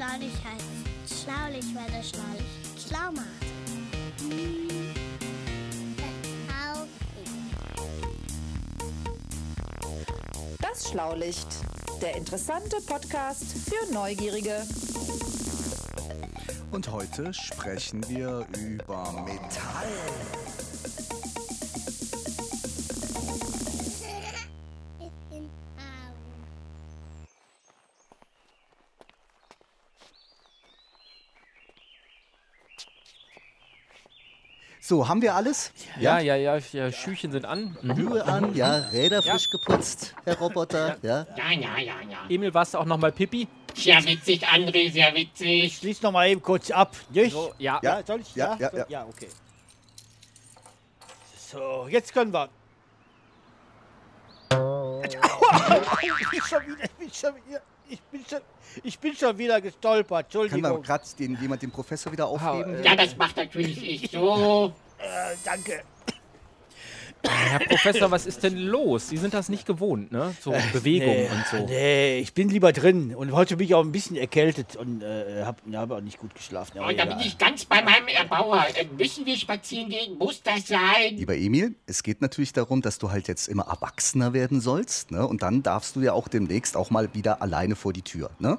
Schlaulich heißt schlaulich, weil er schlaulich schlau macht. Das Schlaulicht, der interessante Podcast für Neugierige. Und heute sprechen wir über Metall. So, haben wir alles? Ja, ja, ja, ja, Schüchen sind an. Mhm. Schuhe an, ja, Räder frisch geputzt, Herr Roboter, ja. Ja, ja, ja, ja. Emil, warst du auch noch mal Pipi? Sehr witzig, André, sehr witzig. Schließ noch mal eben kurz ab, nicht? So, ja. Ja, soll ich? Ja, ja, ja. ja, okay. So, jetzt können wir. Ich bin schon wieder, ich bin schon wieder, ich bin schon, ich bin schon wieder gestolpert. Kann man Entschuldigung. gerade den, jemand den Professor wieder aufheben? Ja, das macht natürlich ich so. Äh, danke. Herr Professor, was ist denn los? Sie sind das nicht gewohnt, ne? So Bewegung nee, und so. Nee, ich bin lieber drin. Und heute bin ich auch ein bisschen erkältet und äh, habe hab auch nicht gut geschlafen. Aber Und da bin ich ganz bei meinem Erbauer. Äh, Müssen wir spazieren gehen? Muss das sein? Lieber Emil, es geht natürlich darum, dass du halt jetzt immer erwachsener werden sollst. Ne? Und dann darfst du ja auch demnächst auch mal wieder alleine vor die Tür. Ne?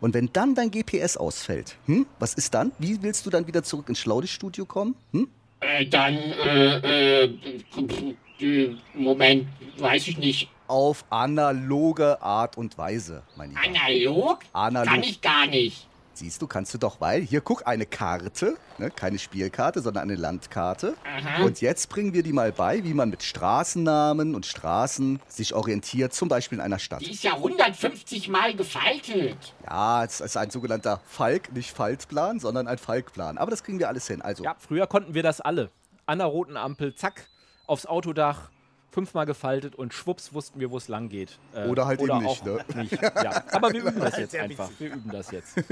Und wenn dann dein GPS ausfällt, hm? was ist dann? Wie willst du dann wieder zurück ins Schlaudistudio kommen? Hm? Äh, dann, äh, äh, Moment, weiß ich nicht. Auf analoge Art und Weise, mein Lieber. Analog? Analog. Kann ich gar nicht. Siehst du, kannst du doch, weil hier guck, eine Karte, ne? keine Spielkarte, sondern eine Landkarte. Aha. Und jetzt bringen wir dir mal bei, wie man mit Straßennamen und Straßen sich orientiert, zum Beispiel in einer Stadt. Die ist ja 150 Mal gefaltet. Ja, es ist ein sogenannter Falk, nicht Faltplan, sondern ein Falkplan. Aber das kriegen wir alles hin. Also, Ja, früher konnten wir das alle. An der roten Ampel, zack, aufs Autodach, fünfmal gefaltet und schwupps wussten wir, wo es lang geht. Äh, Oder halt eben nicht, ne? nicht. Ja. Aber wir üben das jetzt einfach. Wir üben das jetzt.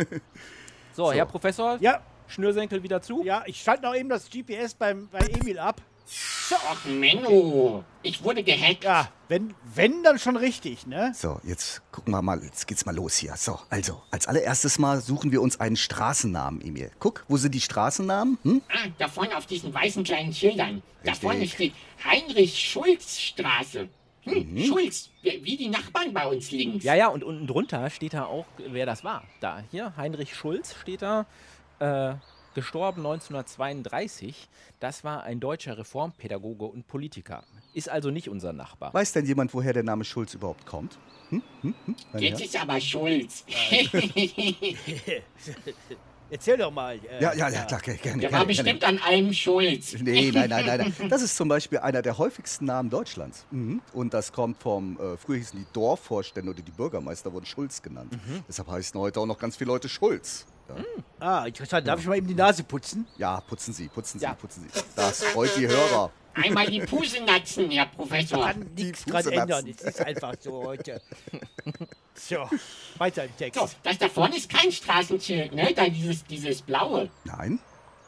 So, Herr Professor, Ja, Schnürsenkel wieder zu. ja, ich schalte noch eben das GPS beim, bei Emil ab. Och, Menno. Ich wurde gehackt. Ja, wenn, wenn dann schon richtig, ne? so, jetzt gucken wir mal, jetzt geht's mal los hier. So, also, als allererstes mal suchen wir uns einen Straßennamen, Emil. Guck, wo sind die Straßennamen? Hm? Ah, da vorne auf diesen weißen kleinen Schildern. Da Richtig. vorne steht Heinrich-Schulz-Straße. Hm, Schulz, wie wie die Nachbarn bei uns links. Ja, ja, und unten drunter steht da auch, wer das war. Da, hier, Heinrich Schulz steht da, äh, gestorben 1932. Das war ein deutscher Reformpädagoge und Politiker. Ist also nicht unser Nachbar. Weiß denn jemand, woher der Name Schulz überhaupt kommt? Hm? Hm? Hm? Jetzt ist aber Schulz. Erzähl doch mal. äh, Ja, ja, ja, klar, gerne. gerne, Der war gerne. bestimmt an allem Schulz. Nee, nein, nein, nein, nein. Das ist zum Beispiel einer der häufigsten Namen Deutschlands. Mhm. Und das kommt vom, äh, früher hießen die Dorfvorstände oder die Bürgermeister wurden Schulz genannt. Deshalb heißen heute auch noch ganz viele Leute Schulz. Ja, Ah, interessant. Darf ich mal eben die Nase putzen? ja putzen Sie, putzen Sie, Ja. putzen Sie. Das freut die Hörer. Einmal die Pusenatzen, Herr Professor. Kann nichts dran ändern. Es ist einfach so heute. So, weiter im Text. So, das da vorne ist kein Straßenschild, ne? Da dieses, dieses blaue. Nein,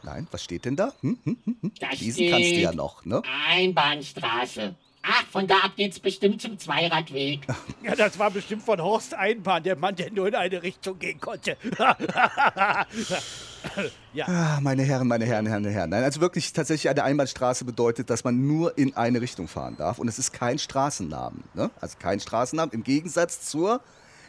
nein, was steht denn da? Hm? Hm? Hm? Hm? Da Lesen kannst du ja steht noch, ne? Einbahnstraße. Ach, von da ab geht's bestimmt zum Zweiradweg. Ja, das war bestimmt von Horst Einbahn, der Mann, der nur in eine Richtung gehen konnte. Ah, meine Herren, meine Herren, Herren, Herren. Nein, also wirklich tatsächlich eine Einbahnstraße bedeutet, dass man nur in eine Richtung fahren darf. Und es ist kein Straßennamen. Ne? Also kein Straßennamen im Gegensatz zur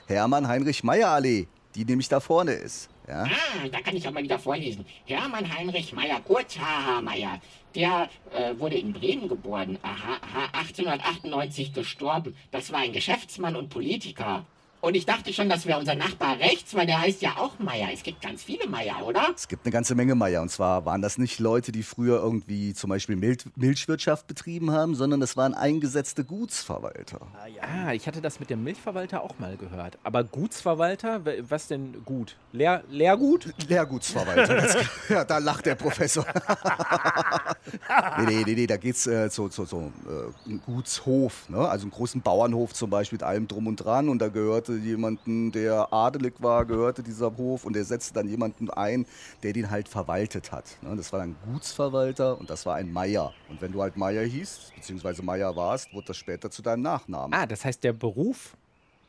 Hermann-Heinrich-Meyer-Allee, die nämlich da vorne ist. Ja? Ah, da kann ich auch mal wieder vorlesen. Hermann Heinrich Meyer, kurz H.H. Meyer, der äh, wurde in Bremen geboren, aha, aha, 1898 gestorben. Das war ein Geschäftsmann und Politiker. Und ich dachte schon, das wäre unser Nachbar rechts, weil der heißt ja auch Meier. Es gibt ganz viele Meier, oder? Es gibt eine ganze Menge Meier. Und zwar waren das nicht Leute, die früher irgendwie zum Beispiel Mil Milchwirtschaft betrieben haben, sondern das waren eingesetzte Gutsverwalter. Ah, ich hatte das mit dem Milchverwalter auch mal gehört. Aber Gutsverwalter, was denn gut? Leer, Leergut? Lehrgutsverwalter. ja, da lacht der Professor. nee, nee, nee, nee, da geht's äh, zu, zu so äh, einem Gutshof, ne? also einen großen Bauernhof zum Beispiel mit allem drum und dran. Und da gehörte jemanden, der adelig war, gehörte dieser Hof und der setzte dann jemanden ein, der den halt verwaltet hat. Ne? Das war dann Gutsverwalter und das war ein Meier. Und wenn du halt Meier hießt, beziehungsweise Meier warst, wurde das später zu deinem Nachnamen. Ah, das heißt, der Beruf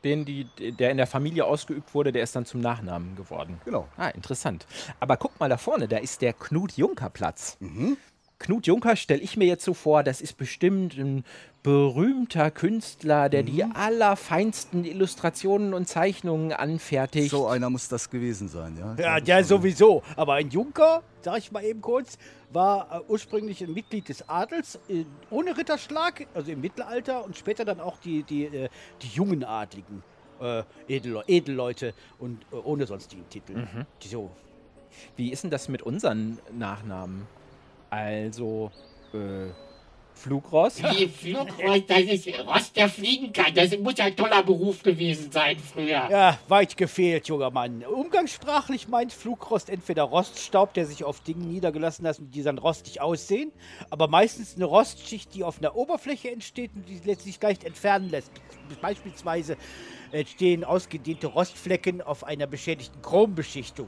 den die, der in der Familie ausgeübt wurde, der ist dann zum Nachnamen geworden. Genau. Ah, interessant. Aber guck mal da vorne, da ist der Knut-Junker-Platz. Mhm. Knut Junker stelle ich mir jetzt so vor, das ist bestimmt ein berühmter Künstler, der die Mhm. allerfeinsten Illustrationen und Zeichnungen anfertigt. So einer muss das gewesen sein, ja. Ja, der sowieso. Aber ein Junker, sag ich mal eben kurz, war äh, ursprünglich ein Mitglied des Adels, äh, ohne Ritterschlag, also im Mittelalter und später dann auch die, die, äh, die jungen Adligen, äh, Edelle Edelleute und ohne sonstigen Titel. Mhm. Die so. Wie ist denn das mit unseren Nachnamen? Also, äh, Flugrost? Wie Flugrost, das ist Rost, der fliegen kann. Das muss ein toller Beruf gewesen sein früher. Ja, weit gefehlt, junger Mann. Umgangssprachlich meint Flugrost entweder Roststaub, der sich auf Dingen niedergelassen hat und die dann rostig aussehen, aber meistens eine Rostschicht, die auf einer Oberfläche entsteht und die sich leicht entfernen lässt. Beispielsweise entstehen ausgedehnte Rostflecken auf einer beschädigten Chrombeschichtung.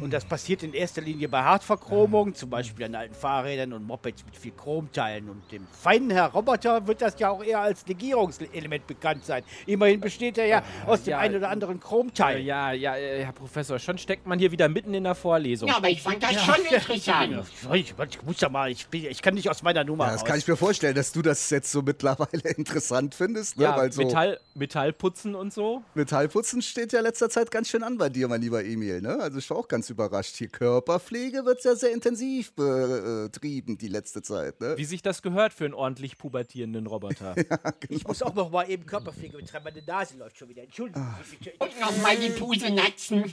Und das passiert in erster Linie bei Hartverchromung, zum Beispiel an alten Fahrrädern und Mopeds mit viel Chromteilen. Und dem feinen Herr Roboter wird das ja auch eher als Legierungselement bekannt sein. Immerhin besteht er ja aus dem ja, einen oder anderen Chromteil. ja, ja, äh, Herr Professor, schon steckt man hier wieder mitten in der Vorlesung. Ja, aber ich fand das schon interessant. Ich, ich muss ja mal, ich, bin, ich kann nicht aus meiner Nummer Ja, das raus. kann ich mir vorstellen, dass du das jetzt so mittlerweile interessant findest, ne? Ja, weil so Metall, Metallputzen und so. Metallputzen steht ja letzter Zeit ganz schön an bei dir, mein lieber Emil. Ne? Also ich war auch ganz überrascht. Hier Körperpflege wird ja sehr intensiv betrieben die letzte Zeit. Ne? Wie sich das gehört für einen ordentlich pubertierenden Roboter. Ich muss auch noch mal eben Körperpflege betreiben. Meine Nase läuft schon wieder. Entschuldigung. Und nochmal die Pusenatzen.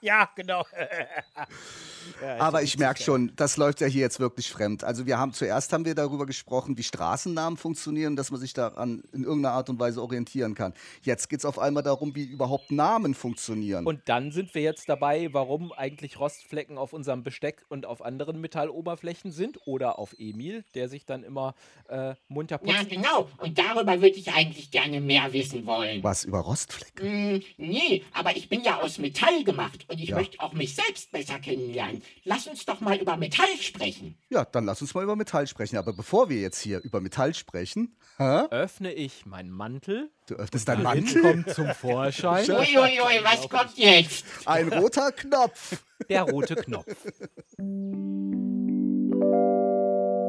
ja, genau. Aber ich merke schon, das läuft ja hier jetzt wirklich fremd. Also wir haben zuerst haben wir darüber gesprochen, wie Straßennamen funktionieren, dass man sich daran in irgendeiner Art und Weise orientieren kann. Jetzt geht es auf einmal darum, wie überhaupt Namen funktionieren. Und dann sind wir jetzt dabei, warum eigentlich Rostflecken auf unserem Besteck und auf anderen Metalloberflächen sind oder auf Emil, der sich dann immer äh, munter putzt. Ja, genau. Und darüber würde ich eigentlich gerne mehr wissen wollen. Was über Rostflecken? Hm, nee, aber ich bin ja aus Metall gemacht und ich Ja. möchte auch mich selbst besser kennenlernen. Lass uns doch mal über Metall sprechen. Ja, dann lass uns mal über Metall sprechen. Aber bevor wir jetzt hier über Metall sprechen, hä? Öffne ich meinen Mantel, du öffnest deinen Mantel Mantel, kommt zum Vorschein, Uiuiui, was kommt jetzt? ein roter Knopf. der rote Knopf.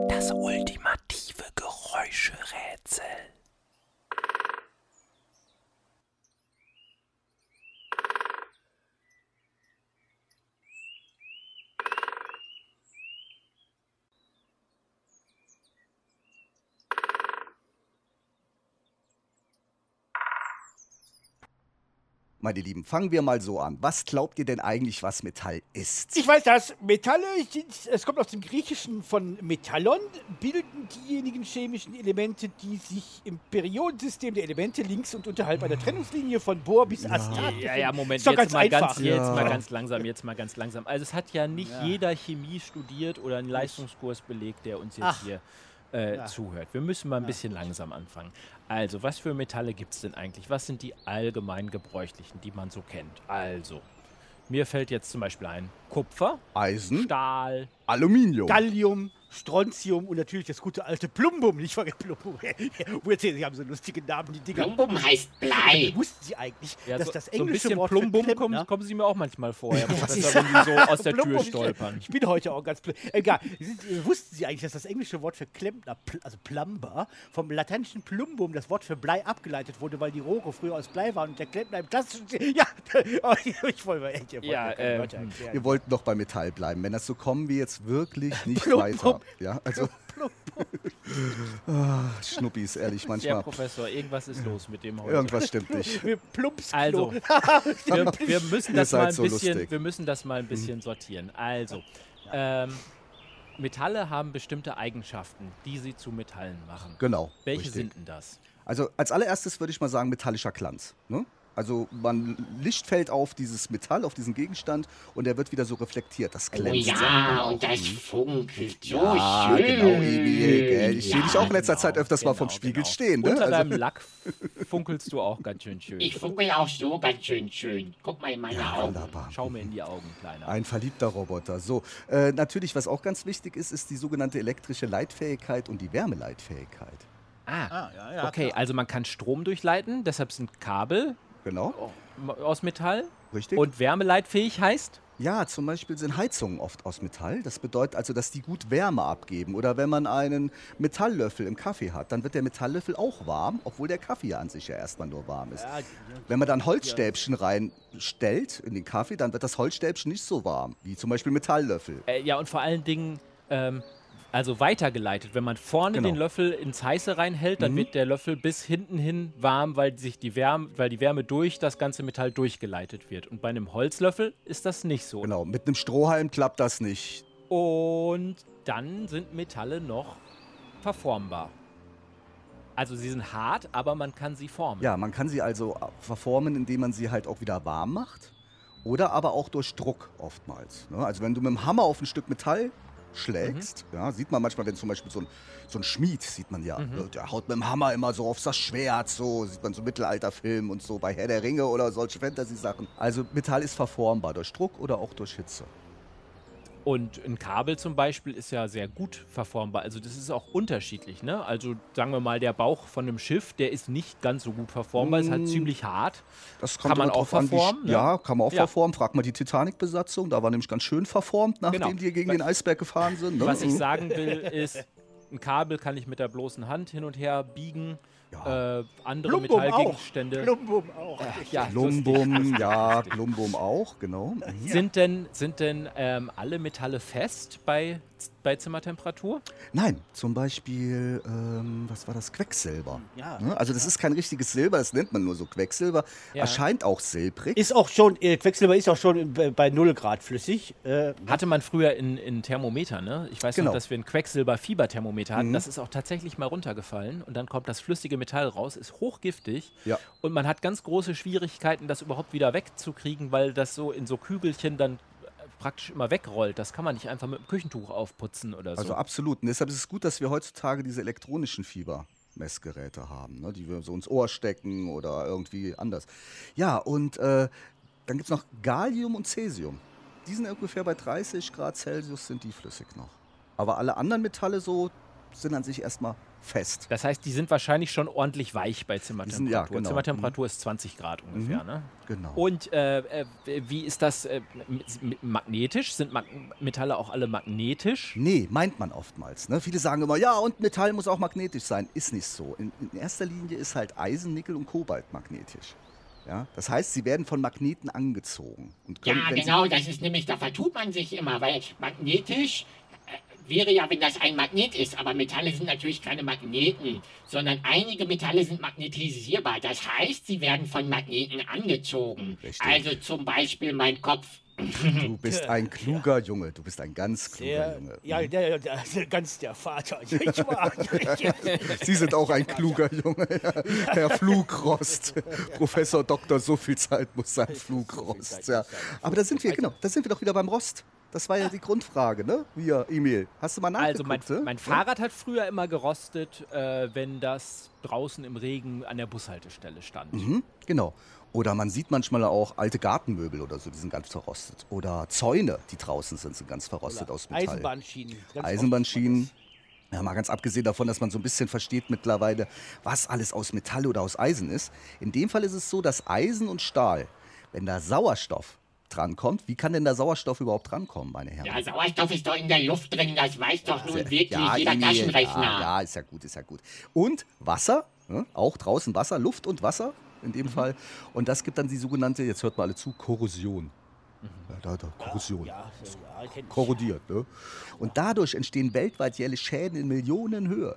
Das ultimative Geräuscherätsel. Meine Lieben, fangen wir mal so an. Was glaubt ihr denn eigentlich, was Metall ist? Ich weiß das. Metalle, sind, es kommt aus dem Griechischen von Metallon, bilden diejenigen chemischen Elemente, die sich im Periodensystem der Elemente links und unterhalb einer Trennungslinie von Bohr bis Astat Ja, ja, Moment, Ist doch jetzt ganz mal, ganz, einfach. jetzt Ja. mal ganz langsam, jetzt mal ganz langsam. Also es hat ja nicht jeder Chemie studiert oder einen Leistungskurs belegt, der uns jetzt Ach. hier äh, zuhört. Wir müssen mal ein bisschen langsam anfangen. Also, was für Metalle gibt es denn eigentlich? Was sind die allgemein gebräuchlichen, die man so kennt? Also, mir fällt jetzt zum Beispiel ein Kupfer, Eisen, Stahl, Aluminium. Gallium, Strontium und natürlich das gute alte Plumbum. Nicht vergessen, Plumbum. Wo erzählen Sie, haben so lustige Namen, die Dinger. Plumbum heißt Blei. Wussten Sie eigentlich, ja, dass so, das so ein englische bisschen Wort Plumbum für kommen, sie mir auch manchmal vor, Herr Professor, wenn die so aus der Tür Plumbum, stolpern. Ich bin heute auch ganz. Egal. Sind, äh, wussten Sie eigentlich, dass das englische Wort für Klempner, also Plumber, vom lateinischen Plumbum, das Wort für Blei, abgeleitet wurde, weil die Rohre früher aus Blei waren und der Klempner im klassischen. Ja, oh, ich wollte mal echt. ich wollte Ja, erklären. Wir wollten doch bei Metall bleiben. Wenn das so kommen wir jetzt wirklich nicht Plum, weiter. Ja, also ah, Schnuppis, ehrlich, Herr manchmal. Professor, irgendwas ist los mit dem heute. Irgendwas stimmt nicht. Wir plumpsklo. Also, wir, wir, müssen das mal ein so bisschen, lustig. wir müssen das mal ein bisschen sortieren. Also, ähm, Metalle haben bestimmte Eigenschaften, die sie zu Metallen machen. Genau. Welche richtig. sind denn das? Also als allererstes würde ich mal sagen metallischer Glanz. Ne? Also man Licht fällt auf dieses Metall, auf diesen Gegenstand und der wird wieder so reflektiert. Das Oh glänzt. ja, und das funkelt so Ah, schön. genau, Emil. Gell? Ich sehe dich auch in letzter genau, Zeit öfters mal vom genau, Spiegel genau. stehen. Ne? Unter Also, deinem Lack funkelst du auch ganz schön schön. Ich funkel auch so ganz schön schön. Guck mal in meine ja, Augen. wunderbar. Schau mir in die Augen, Kleiner. Ein verliebter Roboter. So, äh, natürlich, was auch ganz wichtig ist, ist die sogenannte elektrische Leitfähigkeit und die Wärmeleitfähigkeit. Ah, Ah, ja, ja, okay, klar. also man kann Strom durchleiten, deshalb sind Kabel Genau, aus Metall. richtig. Und wärmeleitfähig heißt? Ja, zum Beispiel sind Heizungen oft aus Metall. Das bedeutet also, dass die gut Wärme abgeben. Oder wenn man einen Metalllöffel im Kaffee hat, dann wird der Metalllöffel auch warm, obwohl der Kaffee an sich ja erstmal nur warm ist. Ja, Wenn man dann Holzstäbchen reinstellt in den Kaffee, dann wird das Holzstäbchen nicht so warm, wie zum Beispiel Metalllöffel. Äh, ja, und vor allen Dingen, ähm, also weitergeleitet. Wenn man vorne Genau. Mhm. den Löffel ins Heiße reinhält, dann wird der Löffel bis hinten hin warm, weil, sich die Wärme, weil die Wärme durch das ganze Metall durchgeleitet wird. Und bei einem Holzlöffel ist das nicht so. Genau, mit einem Strohhalm klappt das nicht. Und dann sind Metalle noch verformbar. Also sie sind hart, aber man kann sie formen. Ja, man kann sie also verformen, indem man sie halt auch wieder warm macht. Oder aber auch durch Druck oftmals. Ne? Also wenn du mit dem Hammer auf ein Stück Metall schlägst, ja, sieht man manchmal, wenn zum Beispiel so ein, so ein Schmied, sieht man ja, ne? der haut mit dem Hammer immer so auf das Schwert, so sieht man so Mittelalterfilm und so bei Herr der Ringe oder solche Fantasy-Sachen. Also Metall ist verformbar durch Druck oder auch durch Hitze. Und ein Kabel zum Beispiel ist ja sehr gut verformbar. Also das ist auch unterschiedlich. Ne? Also sagen wir mal, der Bauch von einem Schiff, der ist nicht ganz so gut verformbar, ist halt ziemlich hart. Das Kann man auch drauf an, verformen, ne? Ja, kann man auch Ja. verformen. Frag mal die Titanic-Besatzung, da war nämlich ganz schön verformt, nachdem Genau. die gegen den Eisberg gefahren sind. Ne? Was ich Mhm. sagen will, ist, ein Kabel kann ich mit der bloßen Hand hin und her biegen. Äh, andere Plumbum auch. Metallgegenstände. Plumbum auch. Ja, Klumbum, ja, Klumbum auch, genau. Sind denn, sind denn ähm, alle Metalle fest bei, bei Zimmertemperatur? Nein, zum Beispiel, ähm, was war das? Quecksilber. Ja. Ne? Also das ist kein richtiges Silber, das nennt man nur so Quecksilber. Ja. Erscheint auch silbrig. Ist auch schon, äh, Quecksilber ist auch schon bei- bei 0 Grad flüssig. Äh, Hatte man früher in, in Thermometer, ne? Ich weiß Genau. noch, dass wir ein Quecksilber-Fieberthermometer hatten. Das ist auch tatsächlich mal runtergefallen. Und dann kommt das flüssige Metall raus, ist hochgiftig. Ja. Und man hat ganz große Schwierigkeiten, das überhaupt wieder wegzukriegen, weil das so in so Kügelchen dann praktisch immer wegrollt. Das kann man nicht einfach mit dem Küchentuch aufputzen oder so. Also absolut. Und deshalb ist es gut, dass wir heutzutage diese elektronischen Fiebermessgeräte haben, ne? die wir so ins Ohr stecken oder irgendwie anders. Ja, und äh, dann gibt es noch Gallium und Cäsium. Die sind ungefähr bei 30 Grad Celsius, sind die flüssig noch. Aber alle anderen Metalle so sind an sich erstmal fest. Das heißt, die sind wahrscheinlich schon ordentlich weich bei Zimmertemperatur. sind- ja, genau. Zimmertemperatur ist 20 Grad ungefähr, ne? Genau. Und äh, äh, wie ist das äh, magnetisch? Sind Mag Metalle auch alle magnetisch? Nee, meint man oftmals. Ne? Viele sagen immer, ja, und Metall muss auch magnetisch sein. Ist nicht so. In, in erster Linie ist halt Eisen, Nickel und Kobalt magnetisch. Ja? Das heißt, sie werden von Magneten angezogen. Und können, Ja, genau, das ist nämlich, da vertut man sich immer, weil magnetisch wäre ja, wenn das ein Magnet ist, aber Metalle sind natürlich keine Magneten, sondern einige Metalle sind magnetisierbar. Das heißt, sie werden von Magneten angezogen. Richtig. Also zum Beispiel mein Kopf. Du bist ein kluger Junge. Du bist ein ganz kluger der, Junge. ja, der, der, der, ganz der Vater. Ich war, Sie sind auch ein kluger Junge. Herr Flugrost. Professor Doktor, so viel Zeit muss sein, Flugrost. Ja. Aber da sind wir, genau, da sind wir doch wieder beim Rost. Das war ja die Grundfrage, ne? Hier, Emil. Hast du mal Also nachgeguckt? mein, ne? mein Fahrrad hat früher immer gerostet, äh, wenn das draußen im Regen an der Bushaltestelle stand. Mhm, genau. Oder man sieht manchmal auch alte Gartenmöbel oder so, die sind ganz verrostet. Oder Zäune, die draußen sind, sind ganz verrostet aus Metall. Eisenbahnschienen. Eisenbahnschienen. Ja, mal ganz abgesehen davon, dass man so ein bisschen versteht mittlerweile, was alles aus Metall oder aus Eisen ist. In dem Fall ist es so, dass Eisen und Stahl, wenn da Sauerstoff drankommt, wie kann denn da Sauerstoff überhaupt drankommen, meine Herren? Ja, Sauerstoff ist doch in der Luft drin, das weiß doch nun wirklich Ja, jeder Emil, Taschenrechner. Ja, ja, ist ja gut, ist ja gut. Und Wasser, ne? auch draußen Wasser, Luft und Wasser in Mhm. dem Fall. Und das gibt dann die sogenannte, jetzt hört mal alle zu, Korrosion. Ja, da, da, Korrosion. Ja, ja, korrodiert. Ne? Und dadurch entstehen weltweit jährlich Schäden in Millionenhöhe.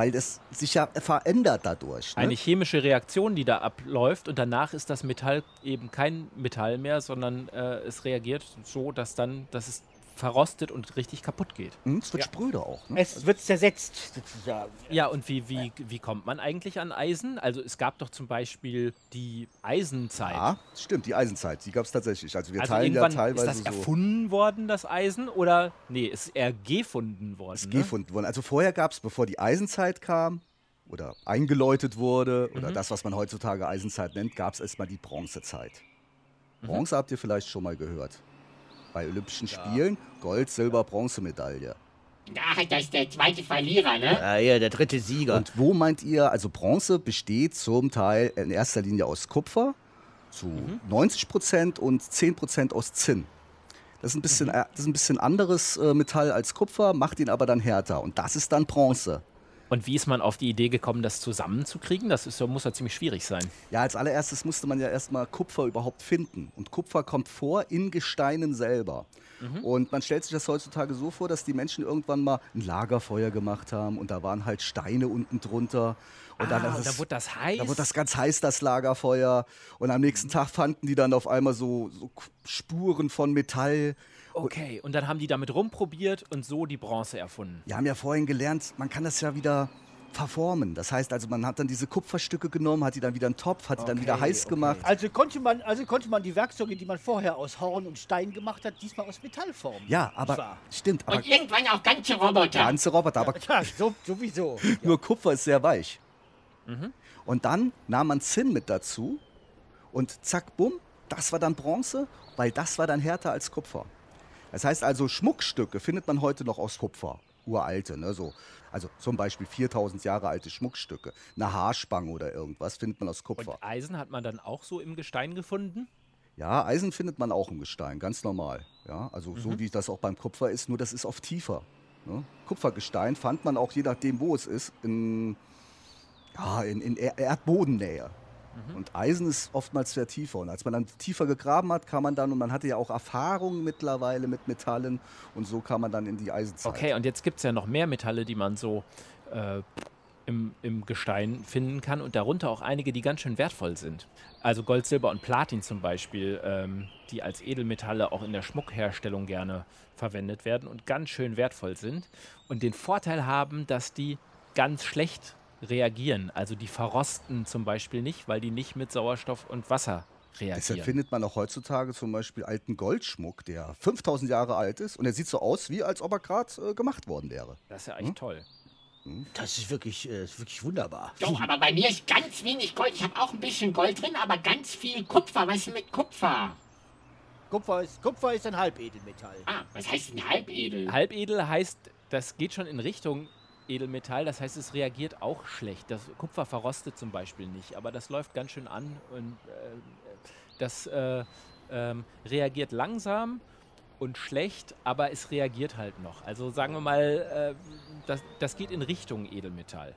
Weil das sich ja verändert dadurch. Ne? Eine chemische Reaktion, die da abläuft und danach ist das Metall eben kein Metall mehr, sondern äh, es reagiert so, dass dann, dass es verrostet und richtig kaputt geht. Hm, es wird spröde auch. Ne? Es wird zersetzt, sozusagen. Ja, und wie, wie, wie kommt man eigentlich an Eisen? Also es gab doch zum Beispiel die Eisenzeit. Ja, stimmt, die Eisenzeit, die gab es tatsächlich. Also wir also teilen ja irgendwann teilweise ist das so. erfunden worden, das Eisen? Oder, nee, ist eher gefunden worden. ist ne? gefunden worden. Also vorher gab es, bevor die Eisenzeit kam oder eingeläutet wurde Mhm. oder das, was man heutzutage Eisenzeit nennt, gab es erstmal die Bronzezeit. Mhm. Bronze habt ihr vielleicht schon mal gehört. Bei Olympischen Spielen Gold, Silber, Bronzemedaille. Ach, das ist der zweite Verlierer, ne? Ah, ja, der dritte Sieger. Und wo meint ihr, also Bronze besteht zum Teil in erster Linie aus Kupfer zu 90 Prozent und 10 Prozent aus Zinn. Das ist ein bisschen, äh, das ist ein bisschen anderes äh, Metall als Kupfer, macht ihn aber dann härter. Und das ist dann Bronze. Und wie ist man auf die Idee gekommen, das zusammenzukriegen? Das ist, muss ja ziemlich schwierig sein. Ja, als allererstes musste man ja erstmal Kupfer überhaupt finden. Und Kupfer kommt vor in Gesteinen selber. Und man stellt sich das heutzutage so vor, dass die Menschen irgendwann mal ein Lagerfeuer gemacht haben und da waren halt Steine unten drunter. Und dann, Ah, es- da wurde das heiß. Da wurde das ganz heiß, das Lagerfeuer. Und am nächsten Tag fanden die dann auf einmal so, so Spuren von Metall. Okay, und dann haben die damit rumprobiert und so die Bronze erfunden. Wir haben ja vorhin gelernt, man kann das ja wieder verformen. Das heißt also, man hat dann diese Kupferstücke genommen, hat die dann wieder in den Topf, hat die dann wieder heiß gemacht. Also konnte, man, also konnte man die Werkzeuge, die man vorher aus Horn und Stein gemacht hat, diesmal aus Metall formen. Ja, aber stimmt, aber Und irgendwann auch ganze Roboter. ganze Roboter, aber Ja, so, sowieso. nur Kupfer ist sehr weich. Und dann nahm man Zinn mit dazu und zack, bumm, das war dann Bronze, weil das war dann härter als Kupfer. Das heißt also, Schmuckstücke findet man heute noch aus Kupfer, uralte, ne, so. Also zum Beispiel 4000 Jahre alte Schmuckstücke, eine Haarspange oder irgendwas findet man aus Kupfer. Und Eisen hat man dann auch so im Gestein gefunden? Ja, Eisen findet man auch im Gestein, ganz normal. Ja, also so wie das auch beim Kupfer ist, nur das ist oft tiefer. Ne? Kupfergestein fand man auch je nachdem, wo es ist, in, ja, in, in er Erdbodennähe. Und Eisen ist oftmals sehr tiefer. Und als man dann tiefer gegraben hat, kam man dann, und man hatte ja auch Erfahrung mittlerweile mit Metallen, und so kam man dann in die Eisenzeit. Okay, und jetzt gibt es ja noch mehr Metalle, die man so äh, im, im Gestein finden kann und darunter auch einige, die ganz schön wertvoll sind. Also Gold, Silber und Platin zum Beispiel, ähm, die als Edelmetalle auch in der Schmuckherstellung gerne verwendet werden und ganz schön wertvoll sind und den Vorteil haben, dass die ganz schlecht reagieren. Also die verrosten zum Beispiel nicht, weil die nicht mit Sauerstoff und Wasser Deshalb reagieren. findet man auch heutzutage zum Beispiel alten Goldschmuck, der 5000 Jahre alt ist. Und er sieht so aus, wie als ob er gerade äh, gemacht worden wäre. Das ist ja echt toll. Das ist wirklich, äh, wirklich wunderbar. Doch, aber bei mir ist ganz wenig Gold. Ich habe auch ein bisschen Gold drin, aber ganz viel Kupfer. Was ist denn mit Kupfer? Kupfer ist, Kupfer ist ein Halbedelmetall. Ah, was heißt denn Halbedel? Halbedel heißt, das geht schon in Richtung Edelmetall, das heißt, es reagiert auch schlecht. Das Kupfer verrostet zum Beispiel nicht, aber das läuft ganz schön an und äh, das äh, ähm, reagiert langsam und schlecht, aber es reagiert halt noch. Also sagen wir mal, äh, das, das geht in Richtung Edelmetall.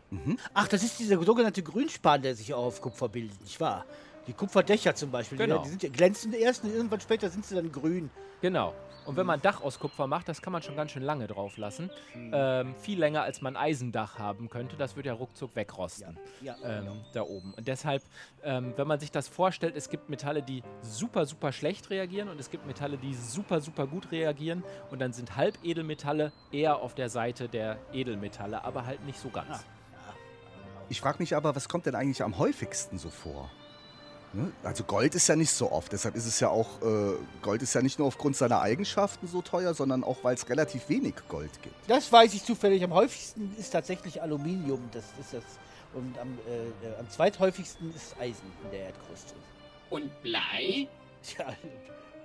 Ach, das ist dieser sogenannte Grünspan, der sich auch auf Kupfer bildet, nicht wahr? Die Kupferdächer zum Beispiel, Genau. die, die sind ja glänzend erst und irgendwann später sind sie dann grün. Genau. Und wenn man ein Dach aus Kupfer macht, das kann man schon ganz schön lange drauf lassen. Ähm, viel länger, als man ein Eisendach haben könnte. Das wird ja ruckzuck wegrosten. Ja, ähm, da oben. Und deshalb, ähm, wenn man sich das vorstellt, es gibt Metalle, die super, super schlecht reagieren und es gibt Metalle, die super, super gut reagieren. Und dann sind Halbedelmetalle eher auf der Seite der Edelmetalle, aber halt nicht so ganz. Ich frage mich aber, was kommt denn eigentlich am häufigsten so vor? Ne? Also Gold ist ja nicht so oft, deshalb ist es ja auch, äh, Gold ist ja nicht nur aufgrund seiner Eigenschaften so teuer, sondern auch, weil es relativ wenig Gold gibt. Das weiß ich zufällig. Am häufigsten ist tatsächlich Aluminium. Das ist das. Und am, äh, äh, am zweithäufigsten ist Eisen in der Erdkruste. Und Blei? Tja,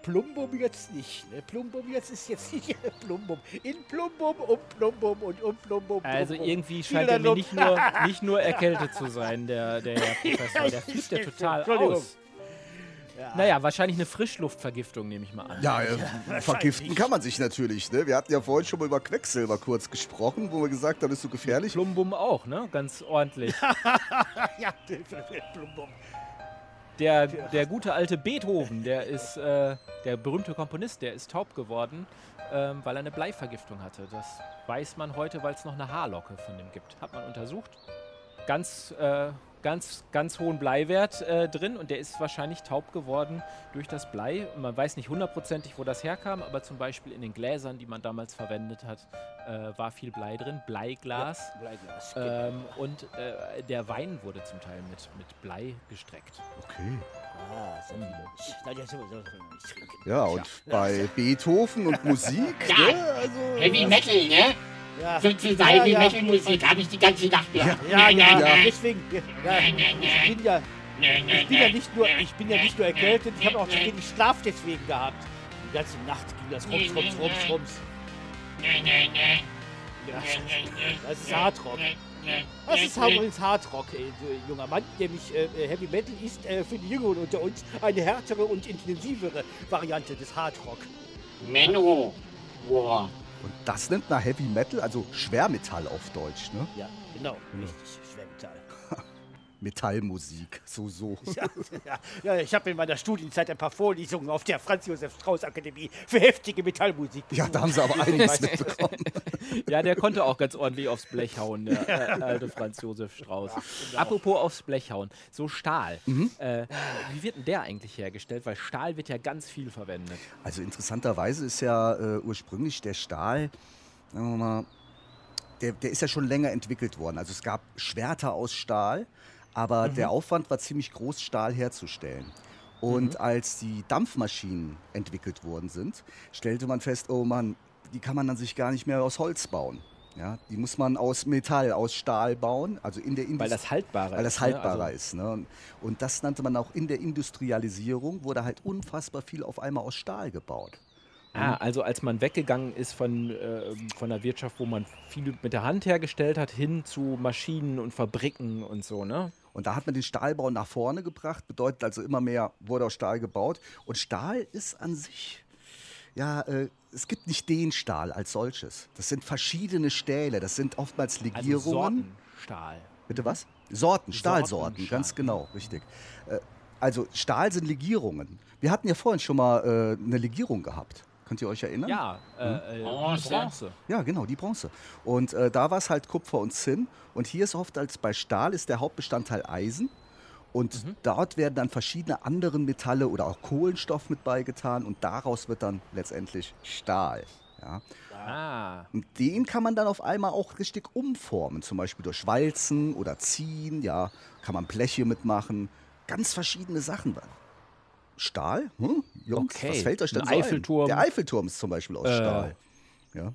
Plumbum jetzt nicht. Ne? Plumbum jetzt ist jetzt nicht Plumbum. In Plumbum, um Plumbum und um Plumbum. Also Plumbum. irgendwie scheint er mir nicht nur, nicht nur erkältet zu sein, der, der Herr Professor. Der fließt ja total aus. Naja, wahrscheinlich eine Frischluftvergiftung, nehme ich mal an. Ja, äh, vergiften kann man sich natürlich. Ne? Wir hatten ja vorhin schon mal über Quecksilber kurz gesprochen, wo wir gesagt haben, ist so gefährlich. Plumbum auch, ne? Ganz ordentlich. Ja, Plumbum. Der, der gute alte Beethoven, der ist äh, der berühmte Komponist, der ist taub geworden, ähm, weil er eine Bleivergiftung hatte. Das weiß man heute, weil es noch eine Haarlocke von dem gibt. Hat man untersucht. Ganz, äh, ganz, ganz hohen Bleiwert äh, drin und der ist wahrscheinlich taub geworden durch das Blei. Man weiß nicht hundertprozentig, wo das herkam, aber zum Beispiel in den Gläsern, die man damals verwendet hat, äh, war viel Blei drin. Bleiglas. Bleiglas. Ähm, und äh, der Wein wurde zum Teil mit, mit Blei gestreckt. Okay. Ah, ja, trinken. Ja, und bei Beethoven und Musik, Ja. ne? also, Heavy Metal, ne? Ja. Sozusagen Ja, Heavy ja. Metal Musik. Habe ich die ganze Nacht gehört. Ja, ja, Ja. deswegen. Ja, ich bin ja, ich bin ja nicht nur, ich bin ja nicht nur erkältet, ich habe auch zu wenig Schlaf deswegen gehabt. Die ganze Nacht ging das rums, rums, rums, rums. Das ist Hardrock. Das ist übrigens Hardrock, du junger Mann. Nämlich äh, Heavy Metal ist äh, für die Jüngeren unter uns eine härtere und intensivere Variante des Hardrock. Menno. Boah. Und das nennt man Heavy Metal, also Schwermetall auf Deutsch, ne? Ja, genau. Richtig. Metallmusik, so, so. Ja, ja, ja, ich habe in meiner Studienzeit ein paar Vorlesungen auf der Franz-Josef-Strauß-Akademie für heftige Metallmusik Ja, da haben sie aber einiges mitbekommen. Ja, der konnte auch ganz ordentlich aufs Blech hauen, der äh, alte Franz Josef Strauß. Apropos aufs Blech hauen, so Stahl. Äh, wie wird denn der eigentlich hergestellt? Weil Stahl wird ja ganz viel verwendet. Also interessanterweise ist ja äh, ursprünglich der Stahl, sagen wir mal, der, der ist ja schon länger entwickelt worden. Also es gab Schwerter aus Stahl, aber der Aufwand war ziemlich groß, Stahl herzustellen. Und als die Dampfmaschinen entwickelt worden sind, stellte man fest, oh Mann, die kann man dann sich gar nicht mehr aus Holz bauen. Ja, die muss man aus Metall, aus Stahl bauen, also in der Industrie. Weil das haltbarer Weil das ist, ne? haltbarer Also- ist. Ne? Und das nannte man auch in der Industrialisierung, wurde halt unfassbar viel auf einmal aus Stahl gebaut. Ah, also als man weggegangen ist von, äh, von der Wirtschaft, wo man viel mit der Hand hergestellt hat, hin zu Maschinen und Fabriken und so, ne? Und da hat man den Stahlbau nach vorne gebracht, bedeutet also immer mehr wurde aus Stahl gebaut. Und Stahl ist an sich, ja, äh, es gibt nicht den Stahl als solches. Das sind verschiedene Stähle, das sind oftmals Also Legierungen. Sortenstahl. Bitte was? Sorten, Stahlsorten, Sorten ganz genau, richtig. Äh, also Stahl sind Legierungen. Wir hatten ja vorhin schon mal äh, eine Legierung gehabt. Könnt ihr euch erinnern? Ja, äh, äh, Bronze. Bronze. Ja, genau, die Bronze. Und äh, da war es halt Kupfer und Zinn. Und hier ist oft als bei Stahl ist der Hauptbestandteil Eisen. Und dort werden dann verschiedene andere Metalle oder auch Kohlenstoff mit beigetan. Und daraus wird dann letztendlich Stahl. Ja. Ah, Und den kann man dann auf einmal auch richtig umformen. Zum Beispiel durch Walzen oder Ziehen. Ja, kann man Bleche mitmachen. Ganz verschiedene Sachen. Stahl? Hm? Jungs, Okay. was fällt euch denn Ein so ein? Eiffelturm. Der Eiffelturm ist zum Beispiel aus Äh, Stahl. Ja.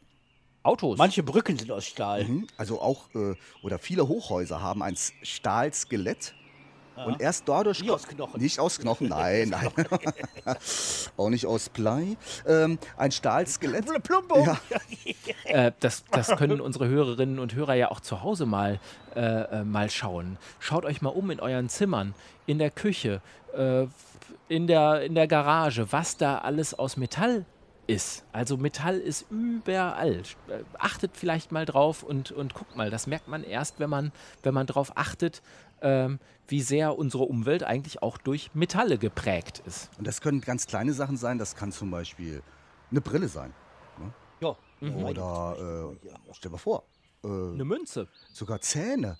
Autos. Manche Brücken sind aus Stahl. Mhm. Also auch, äh, oder viele Hochhäuser haben ein Stahlskelett. Und erst dadurch. Nicht aus Knochen. Nicht aus Knochen, nein, nein. auch nicht aus Blei. Ähm, ein Stahlskelett. Plumbo. Ja. Äh, das, das können unsere Hörerinnen und Hörer ja auch zu Hause mal, äh, äh, mal schauen. Schaut euch mal um in euren Zimmern, in der Küche, äh, in, der, in der Garage, was da alles aus Metall ist. Also Metall ist überall. Äh, Achtet vielleicht mal drauf und, und guckt mal. Das merkt man erst, wenn man, wenn man drauf achtet, ähm, wie sehr unsere Umwelt eigentlich auch durch Metalle geprägt ist. Und das können ganz kleine Sachen sein. Das kann zum Beispiel eine Brille sein. Ja. Oder, äh, stell mal vor, äh, Eine Münze. sogar Zähne.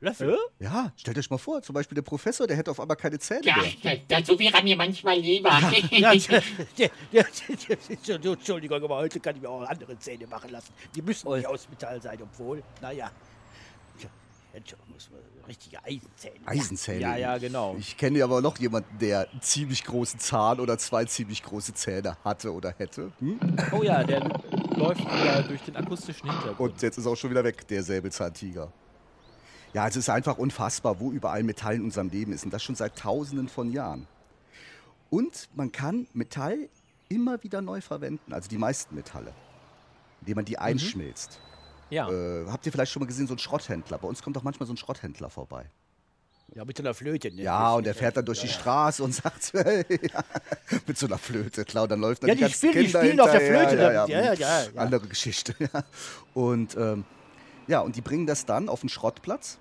Löffel? Ja, stellt euch mal vor, zum Beispiel der Professor, der hätte auf einmal keine Zähne Ja, mehr. da, so wäre er mir manchmal lieber. Ja, der, der, der, der, Entschuldigung, aber heute kann ich mir auch andere Zähne machen lassen. Die müssen nicht aus Metall sein, obwohl, naja. Ja, Entschuldigung, muss man richtige Eisenzähne. Eisenzähne. Ja, ja, genau. Ich kenne aber noch jemanden, der einen ziemlich großen Zahn oder zwei ziemlich große Zähne hatte oder hätte. Hm? Oh ja, der läuft wieder durch den akustischen Hintergrund. Und jetzt ist auch schon wieder weg, der Säbelzahntiger. Ja, es ist einfach unfassbar, wo überall Metall in unserem Leben ist. Und das schon seit tausenden von Jahren. Und man kann Metall immer wieder neu verwenden, also die meisten Metalle, indem man die einschmilzt. Ja. Äh, habt ihr vielleicht schon mal gesehen, so ein Schrotthändler? Bei uns kommt doch manchmal so ein Schrotthändler vorbei. Ja, mit so einer Flöte. Ne? Ja, und der fährt dann durch die Straße und sagt, hey, ja, mit so einer Flöte, klar, dann läuft dann Ja, die die ganzen spielen- die Kinder spielen auf der. Flöte ja, damit, ja, ja, ja, ja. Andere Geschichte, ja. Und, ähm, ja, und die bringen das dann auf den Schrottplatz.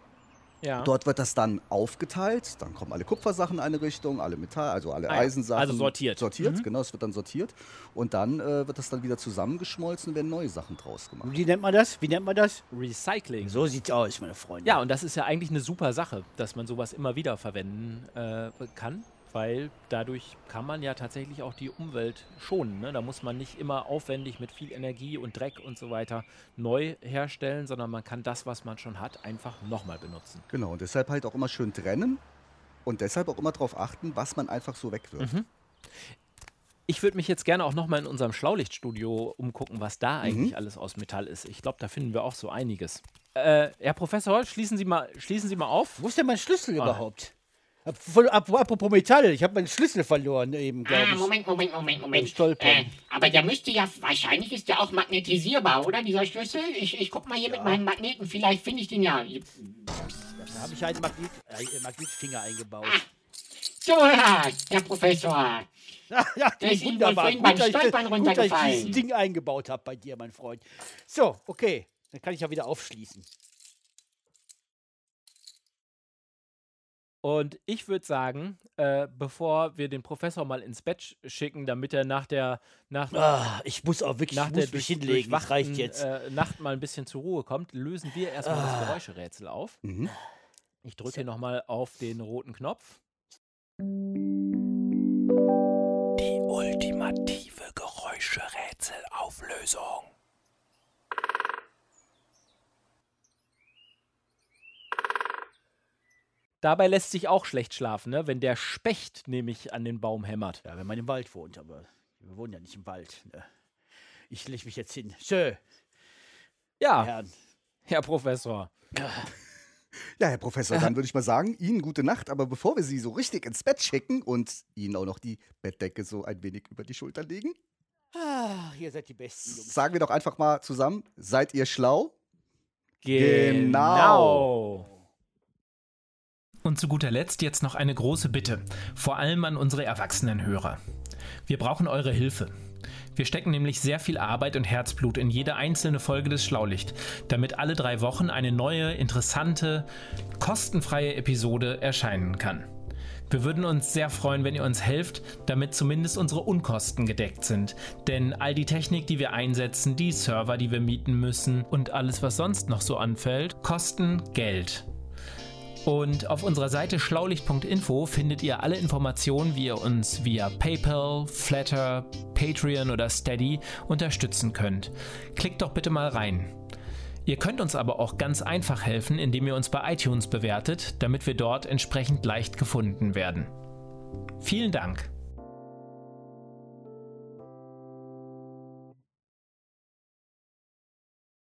ja. Dort wird das dann aufgeteilt, dann kommen alle Kupfersachen in eine Richtung, alle Metall, also alle Ah ja, Eisensachen. also sortiert. Sortiert, genau, es wird dann sortiert. Und dann äh, wird das dann wieder zusammengeschmolzen und werden neue Sachen draus gemacht. Wie nennt man das? Wie nennt man das? Recycling. So sieht's aus, meine Freunde. Ja, und das ist ja eigentlich eine super Sache, dass man sowas immer wieder verwenden äh, kann, weil dadurch kann man ja tatsächlich auch die Umwelt schonen. Ne? Da muss man nicht immer aufwendig mit viel Energie und Dreck und so weiter neu herstellen, sondern man kann das, was man schon hat, einfach nochmal benutzen. Genau, und deshalb halt auch immer schön trennen und deshalb auch immer darauf achten, was man einfach so wegwirft. Mhm. Ich würde mich jetzt gerne auch nochmal in unserem Schlaulichtstudio umgucken, was da eigentlich alles aus Metall ist. Ich glaube, da finden wir auch so einiges. Äh, Herr Professor, schließen Sie mal, schließen Sie mal auf. Wo ist denn mein Schlüssel Ah. überhaupt? Voll, ap- apropos Metall, ich habe meinen Schlüssel verloren eben, glaube Ah, ich. Moment, Moment, Moment, Moment. Stolpern. Äh, aber der müsste ja, wahrscheinlich ist der auch magnetisierbar, oder, dieser Schlüssel? Ich, ich guck mal hier mit meinen Magneten, vielleicht finde ich den ja. Da habe ich einen Magnet, äh, Magnetfinger eingebaut. So, ja, Herr Professor. ja, Der ist Ihnen wohl wunderbar. Gut, beim Stolpern gut, dass ich runtergefallen. dieses Ding eingebaut habe bei dir, mein Freund. So, okay. Dann kann ich ja wieder aufschließen. Und ich würde sagen, äh, bevor wir den Professor mal ins Bett sch- schicken, damit er nach der, nach, Ah, ich muss auch wirklich nach ich der durch, hinlegen. Das reicht jetzt. Ah. Äh, Nacht mal ein bisschen zur Ruhe kommt, lösen wir erstmal das Geräuscherätsel auf. Mhm. Ich drücke hier nochmal auf den roten Knopf. Die ultimative Geräuscherätselauflösung. Dabei lässt sich auch schlecht schlafen, ne? wenn der Specht nämlich an den Baum hämmert. Ja, wenn man im Wald wohnt, aber wir wohnen ja nicht im Wald. Ne? Ich lege mich jetzt hin. Schö, Ja, Herrn. Herr Professor. Ja, Herr Professor, dann würde ich mal sagen, Ihnen gute Nacht, aber bevor wir Sie so richtig ins Bett schicken und Ihnen auch noch die Bettdecke so ein wenig über die Schulter legen, Ah, ihr seid die Besten, Jungs. sagen wir doch einfach mal zusammen, seid ihr schlau? Genau. Und zu guter Letzt jetzt noch eine große Bitte, vor allem an unsere Erwachsenenhörer. Wir brauchen eure Hilfe. Wir stecken nämlich sehr viel Arbeit und Herzblut in jede einzelne Folge des Schlaulicht, damit alle drei Wochen eine neue, interessante, kostenfreie Episode erscheinen kann. Wir würden uns sehr freuen, wenn ihr uns helft, damit zumindest unsere Unkosten gedeckt sind. Denn all die Technik, die wir einsetzen, die Server, die wir mieten müssen und alles, was sonst noch so anfällt, kosten Geld. Und auf unserer Seite schlaulicht.info findet ihr alle Informationen, wie ihr uns via PayPal, Flatter, Patreon oder Steady unterstützen könnt. Klickt doch bitte mal rein. Ihr könnt uns aber auch ganz einfach helfen, indem ihr uns bei iTunes bewertet, damit wir dort entsprechend leicht gefunden werden. Vielen Dank.